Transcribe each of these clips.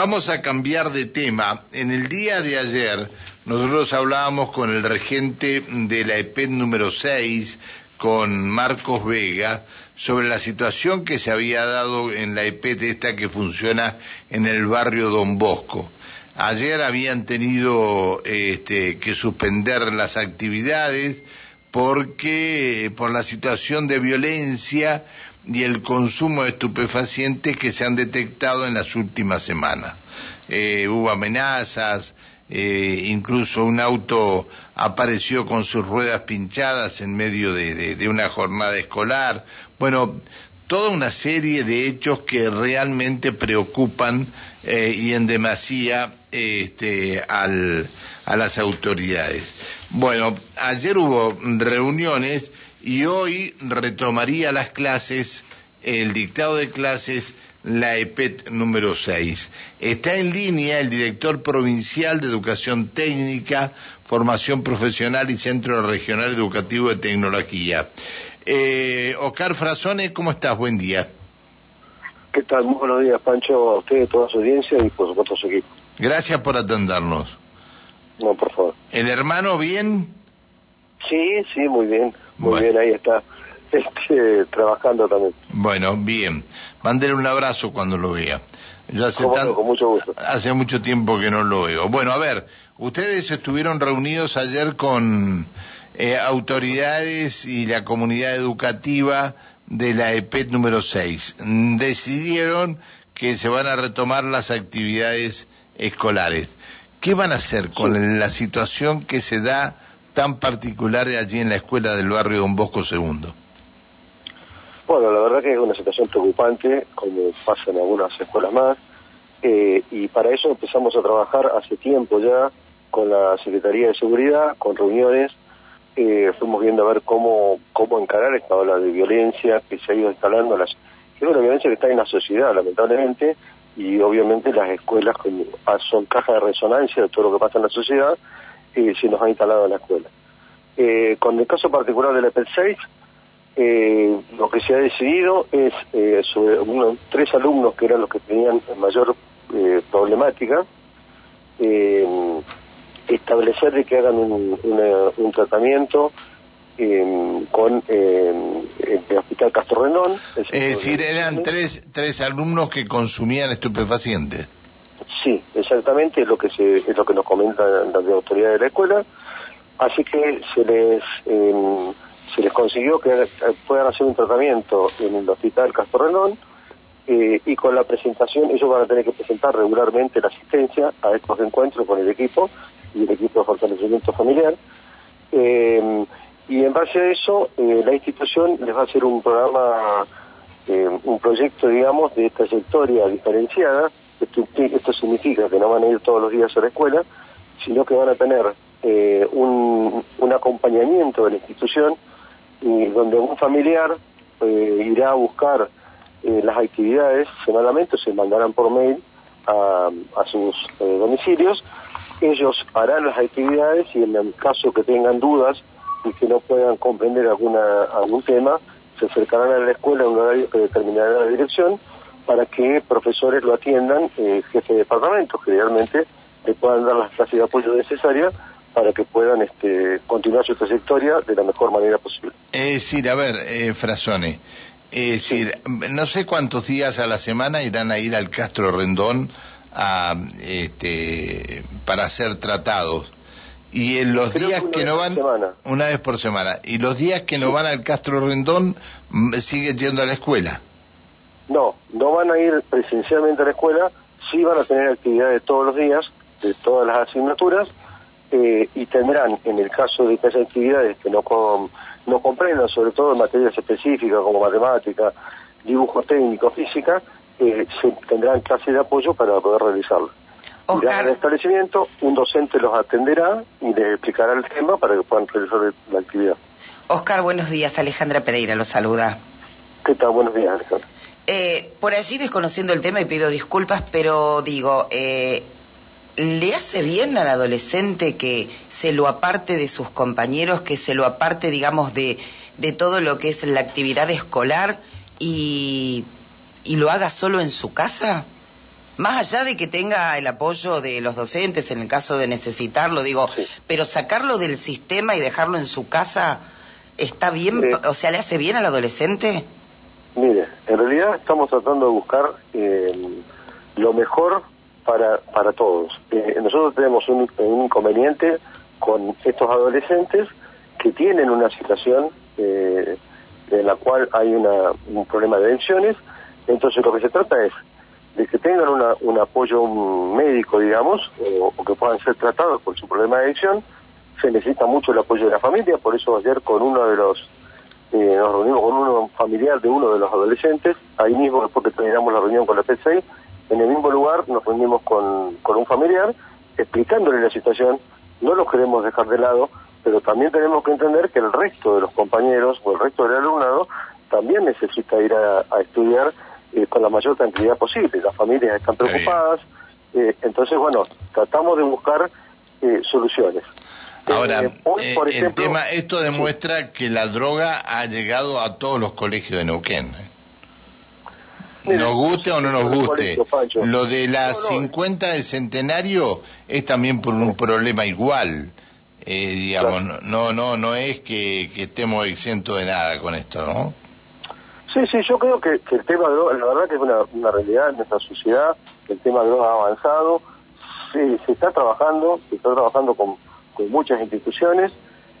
Vamos a cambiar de tema. En el día de ayer nosotros hablábamos con el regente de la EPET número 6, con Marcos Vega, sobre la situación que se había dado en la EPET esta que funciona en el barrio Don Bosco. Ayer habían tenido este, que suspender las actividades porque por la situación de violencia y el consumo de estupefacientes que se han detectado en las últimas semanas. Eh, hubo amenazas, eh, incluso un auto apareció con sus ruedas pinchadas en medio de, una jornada escolar. Bueno, toda una serie de hechos que realmente preocupan eh, y en demasía este, al, a las autoridades. Bueno, ayer hubo reuniones y hoy retomaría las clases, el dictado de clases, la EPET número 6. Está en línea el director provincial de Educación Técnica, Formación Profesional y Centro Regional Educativo de Tecnología. Eh, Oscar Frazone, ¿cómo estás? Buen día. ¿Qué tal? Muy buenos días, Pancho, a usted, a toda su audiencia y por supuesto a su equipo. Gracias por atendernos. No, por favor. ¿El hermano bien? Sí, sí, muy bien. Muy bien, ahí está. Este, trabajando también. Bueno, bien. Mándele un abrazo cuando lo vea. Yo hace con mucho gusto. Hace mucho tiempo que no lo veo. Bueno, a ver, ustedes estuvieron reunidos ayer con eh, autoridades y la comunidad educativa de la EPET número 6. Decidieron que se van a retomar las actividades escolares. ¿Qué van a hacer con la situación que se da tan particular allí en la escuela del barrio Don Bosco II? Bueno, la verdad que es una situación preocupante, como pasa en algunas escuelas más, eh, y para eso empezamos a trabajar hace tiempo ya con la Secretaría de Seguridad, con reuniones, eh, fuimos viendo a ver cómo, cómo encarar esta ola de violencia que se ha ido instalando, las, que es una violencia que está en la sociedad, lamentablemente, y obviamente las escuelas son caja de resonancia de todo lo que pasa en la sociedad, y se nos ha instalado en la escuela. Eh, con el caso particular del EPEL 6, eh, lo que se ha decidido es eh, sobre tres alumnos que eran los que tenían mayor eh, problemática, establecer de que hagan un, un tratamiento con el Hospital Castro Rendón. Es decir, eran tres, tres alumnos que consumían estupefacientes. Sí, exactamente, es lo que se, es lo que nos comentan las autoridades de la escuela. Así que se les em, se les consiguió que puedan hacer un tratamiento en el hospital Castro Renón eh, y con la presentación ellos van a tener que presentar regularmente la asistencia a estos encuentros con el equipo y el equipo de fortalecimiento familiar. Em, y en base a eso, eh, la institución les va a hacer un programa, em, un proyecto, digamos, de trayectoria diferenciada esto, significa que no van a ir todos los días a la escuela, sino que van a tener eh, un, acompañamiento de la institución y donde un familiar eh, irá a buscar eh, las actividades semanalmente, se mandarán por mail a, sus domicilios, ellos harán las actividades y en el caso que tengan dudas y que no puedan comprender alguna, algún tema, se acercarán a la escuela en un horario que determinará la dirección para que profesores lo atiendan, eh, jefe de departamento, generalmente le puedan dar las clases de apoyo necesarias para que puedan este, continuar su trayectoria de la mejor manera posible. Es decir, a ver, eh, Frasone, es decir, no sé cuántos días a la semana irán a ir al Castro Rendón a, este, para ser tratados. Y en los días que, no van, una vez por semana, y los días que no van al Castro Rendón, mm, siguen yendo a la escuela. No, no van a ir presencialmente a la escuela, sí van a tener actividades todos los días, de todas las asignaturas, eh, y tendrán, en el caso de que haya actividades que no, no comprendan, sobre todo en materias específicas como matemática, dibujo técnico, física, eh, se tendrán clases de apoyo para poder realizarlo. Irán al establecimiento, un docente los atenderá y les explicará el tema para que puedan realizar la actividad. Oscar, buenos días. Alejandra Pereira lo saluda. ¿Qué tal? Buenos días, Alejandra. Eh, por allí desconociendo el tema y pido disculpas, pero digo, eh, ¿le hace bien al adolescente que se lo aparte de sus compañeros, que se lo aparte, digamos, de, de todo lo que es la actividad escolar y, y lo haga solo en su casa? Más allá de que tenga el apoyo de los docentes en el caso de necesitarlo, digo, pero sacarlo del sistema y dejarlo en su casa, ¿está bien? o sea, ¿le hace bien al adolescente? Mire, en realidad estamos tratando de buscar eh, lo mejor para, para todos. Eh, nosotros tenemos un, inconveniente con estos adolescentes que tienen una situación eh, en la cual hay una, un problema de adicciones, entonces lo que se trata es de que tengan una, un apoyo médico, digamos, o, que puedan ser tratados por su problema de adicción, se necesita mucho el apoyo de la familia, por eso ayer con uno de los, eh, nos reunimos con uno familiar de uno de los adolescentes, ahí mismo después que terminamos la reunión con la P6, en el mismo lugar nos reunimos con, con un familiar explicándole la situación, no los queremos dejar de lado, pero también tenemos que entender que el resto de los compañeros o el resto del alumnado también necesita ir a, estudiar eh, con la mayor tranquilidad posible. Las familias están preocupadas, eh, entonces, bueno, tratamos de buscar eh, soluciones. Ahora, el tema, esto demuestra que la droga ha llegado a todos los colegios de Neuquén. nos guste o no nos guste, lo de las 50 del centenario es también por un problema igual. Eh, digamos, no, no, no es que, estemos exentos de nada con esto, ¿no? Sí, sí, yo creo que, el tema de droga, la verdad que es una, realidad en nuestra sociedad, el tema de droga ha avanzado, sí, se está trabajando, se está trabajando con, muchas instituciones,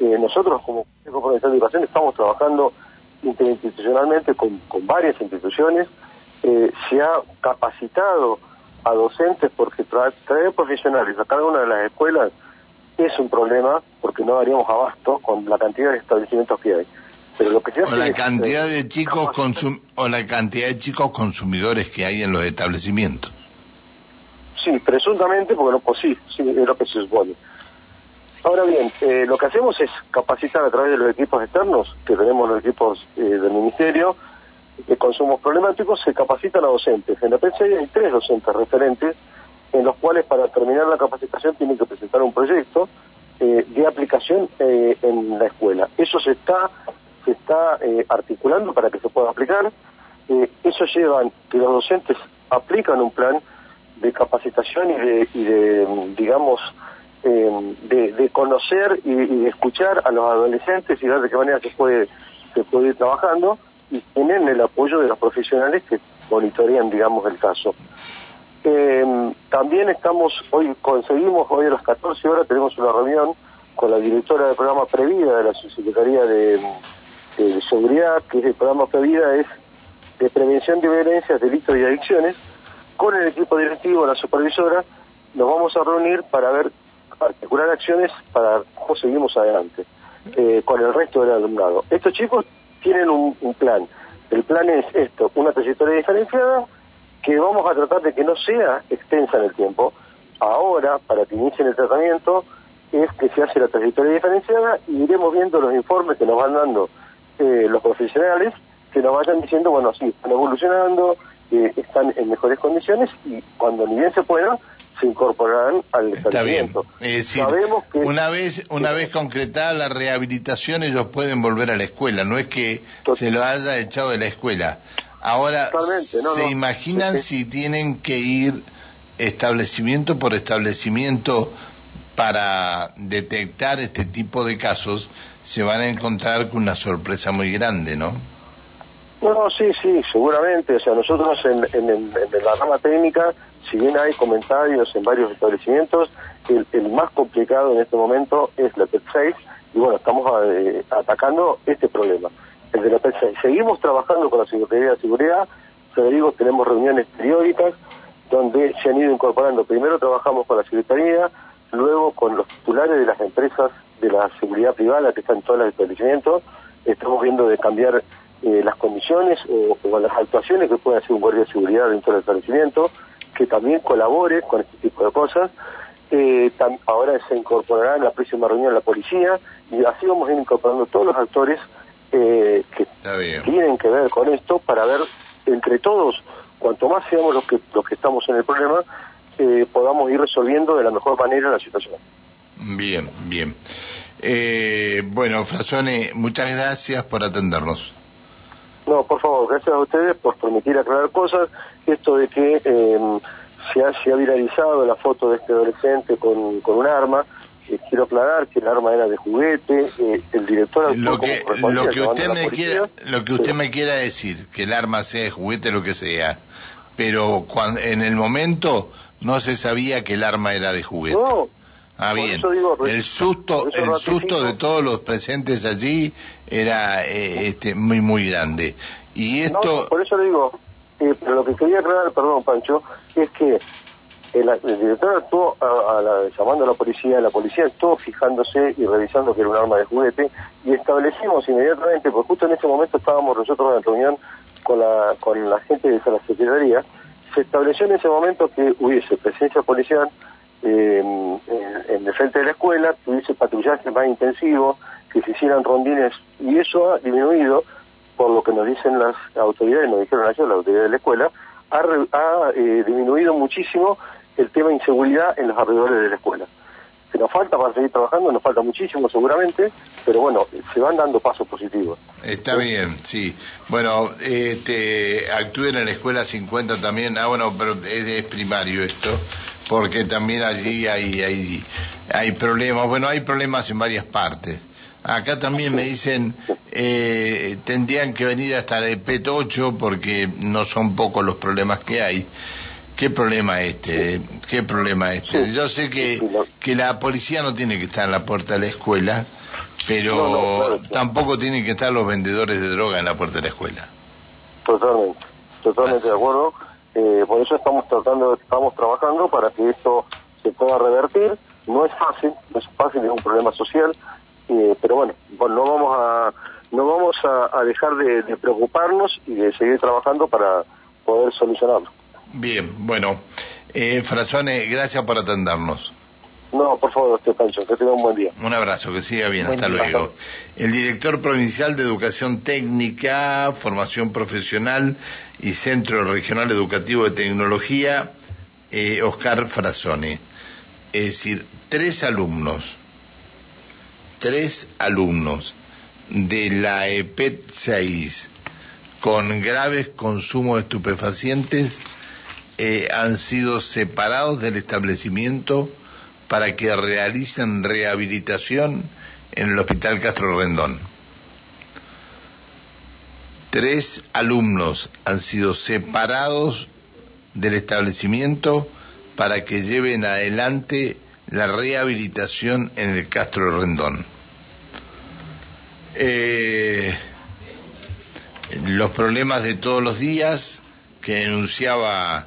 eh, nosotros como Consejo Provincial de Educación estamos trabajando interinstitucionalmente con, varias instituciones, eh, se ha capacitado a docentes porque traer profesionales a cada una de las escuelas es un problema porque no daríamos abasto con la cantidad de establecimientos que hay. Pero lo que se o la cantidad de eh, chicos o la cantidad de chicos consumidores que hay en los establecimientos. Sí, presuntamente, porque no, pues sí, sí, es lo que se supone. Ahora bien, eh, lo que hacemos es capacitar a través de los equipos externos, que tenemos los equipos eh, del Ministerio, de consumos problemáticos, se capacitan a docentes. En la PCI hay tres docentes referentes en los cuales para terminar la capacitación tienen que presentar un proyecto eh, de aplicación eh, en la escuela. Eso se está se está eh, articulando para que se pueda aplicar. eso lleva que los docentes aplican un plan de capacitación y de, y de digamos, de, conocer y, de escuchar a los adolescentes y ver de qué manera se puede, se puede ir trabajando y tienen el apoyo de los profesionales que monitorean, digamos, el caso. Eh, también estamos, hoy conseguimos, hoy a las 14 horas tenemos una reunión con la directora del programa Previda de la Subsecretaría de, Seguridad, que es el programa Previda es de prevención de violencias, delitos y adicciones, con el equipo directivo, la supervisora, nos vamos a reunir para ver, articular acciones para cómo seguimos adelante eh, con el resto del alumnado. Estos chicos tienen un, un plan. El plan es esto, una trayectoria diferenciada, que vamos a tratar de que no sea extensa en el tiempo. Ahora, para que inicien el tratamiento, es que se hace la trayectoria diferenciada y iremos viendo los informes que nos van dando eh, los profesionales, que nos vayan diciendo, bueno, sí, están evolucionando, eh, están en mejores condiciones y cuando ni bien se pueda, se incorporarán al Está bien. Es decir, una vez una vez concretada la rehabilitación ellos pueden volver a la escuela, no es que se lo haya echado de la escuela. Ahora, ¿se imaginan si tienen que ir establecimiento por establecimiento para detectar este tipo de casos? Se van a encontrar con una sorpresa muy grande, ¿no? No, sí, sí, seguramente. O sea, nosotros en, en, la rama técnica, si bien hay comentarios en varios establecimientos, el, más complicado en este momento es la PET 6 y bueno, estamos eh, atacando este problema el de la Seguimos trabajando con la Secretaría de Seguridad, Federico, tenemos reuniones periódicas donde se han ido incorporando. Primero trabajamos con la Secretaría, luego con los titulares de las empresas de la seguridad privada que están en todos los establecimientos. Estamos viendo de cambiar eh, las condiciones o, las actuaciones que puede hacer un guardia de seguridad dentro del establecimiento, que también colabore con este tipo de cosas. Eh, ahora se incorporará en la próxima reunión la policía y así vamos a ir incorporando todos los actores eh, que tienen que ver con esto para ver entre todos, cuanto más seamos los que, los que estamos en el problema, eh, podamos ir resolviendo de la mejor manera la situación. Bien, bien. Eh, bueno, Frasone, muchas gracias por atendernos. No, por favor, gracias a ustedes por permitir aclarar cosas. Esto de que eh, se ha, se ha viralizado la foto de este adolescente con, con un arma. Eh, quiero aclarar que el arma era de juguete. Eh, el director lo que, lo que usted me quiera, lo que usted me quiera decir, que el arma sea de juguete, lo que sea, pero cuando, en el momento no se sabía que el arma era de juguete. No, Ah, bien. el susto, el susto de todos los presentes allí era eh, este, muy, muy grande. Y esto. por eso le digo, eh, pero lo que quería aclarar, perdón, Pancho, es que el, director actuó a, la, llamando a la policía, la policía estuvo fijándose y revisando que era un arma de juguete y establecimos inmediatamente, porque justo en ese momento estábamos nosotros en reunión con la, con la gente de la Secretaría, se estableció en ese momento que hubiese presencia policial eh, en, el frente de la escuela, tuviese patrullaje más intensivo, que se hicieran rondines, y eso ha disminuido, por lo que nos dicen las autoridades, nos dijeron ayer las autoridades de la escuela, ha, eh, disminuido muchísimo el tema de inseguridad en los alrededores de la escuela. Que nos falta para seguir trabajando, nos falta muchísimo seguramente, pero bueno, se van dando pasos positivos. Está bien, sí. Bueno, este, actúen en la escuela 50 también, ah bueno, pero es primario esto porque también allí hay, hay, hay problemas. Bueno, hay problemas en varias partes. Acá también me dicen, eh, tendrían que venir hasta el PET 8 porque no son pocos los problemas que hay. ¿Qué problema este? ¿Qué problema este? Yo sé que, que la policía no tiene que estar en la puerta de la escuela, pero tampoco tienen que estar los vendedores de droga en la puerta de la escuela. Totalmente, totalmente de acuerdo. Eh, por eso estamos tratando, estamos trabajando para que esto se pueda revertir. No es fácil, no es fácil, es un problema social, eh, pero bueno, no vamos a no vamos a, dejar de, preocuparnos y de seguir trabajando para poder solucionarlo. Bien, bueno, eh, Frazone, gracias por atendernos. No, por favor, usted, Pancho, que tenga un buen día. Un abrazo, que siga bien, hasta luego. El director provincial de Educación Técnica, Formación Profesional y Centro Regional Educativo de Tecnología, eh, Oscar Frazone. Es decir, tres alumnos, tres alumnos de la EPET 6 con graves consumos de estupefacientes eh, han sido separados del establecimiento para que realicen rehabilitación en el Hospital Castro Rendón. Tres alumnos han sido separados del establecimiento para que lleven adelante la rehabilitación en el Castro Rendón. Eh, los problemas de todos los días que denunciaba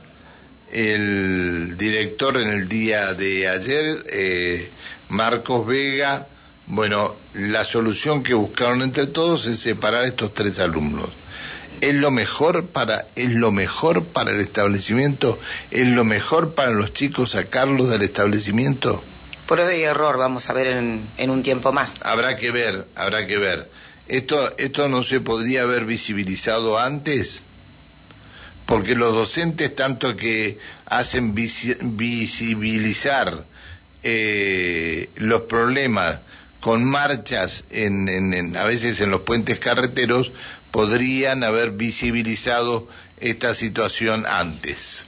el director en el día de ayer, eh, Marcos Vega, bueno, la solución que buscaron entre todos es separar estos tres alumnos. ¿Es lo mejor para, es lo mejor para el establecimiento? ¿Es lo mejor para los chicos sacarlos del establecimiento? Prueba y error, vamos a ver en, en un tiempo más. Habrá que ver, habrá que ver. Esto, esto no se podría haber visibilizado antes porque los docentes tanto que hacen visibilizar eh, los problemas con marchas en, a veces en los puentes carreteros podrían haber visibilizado esta situación antes.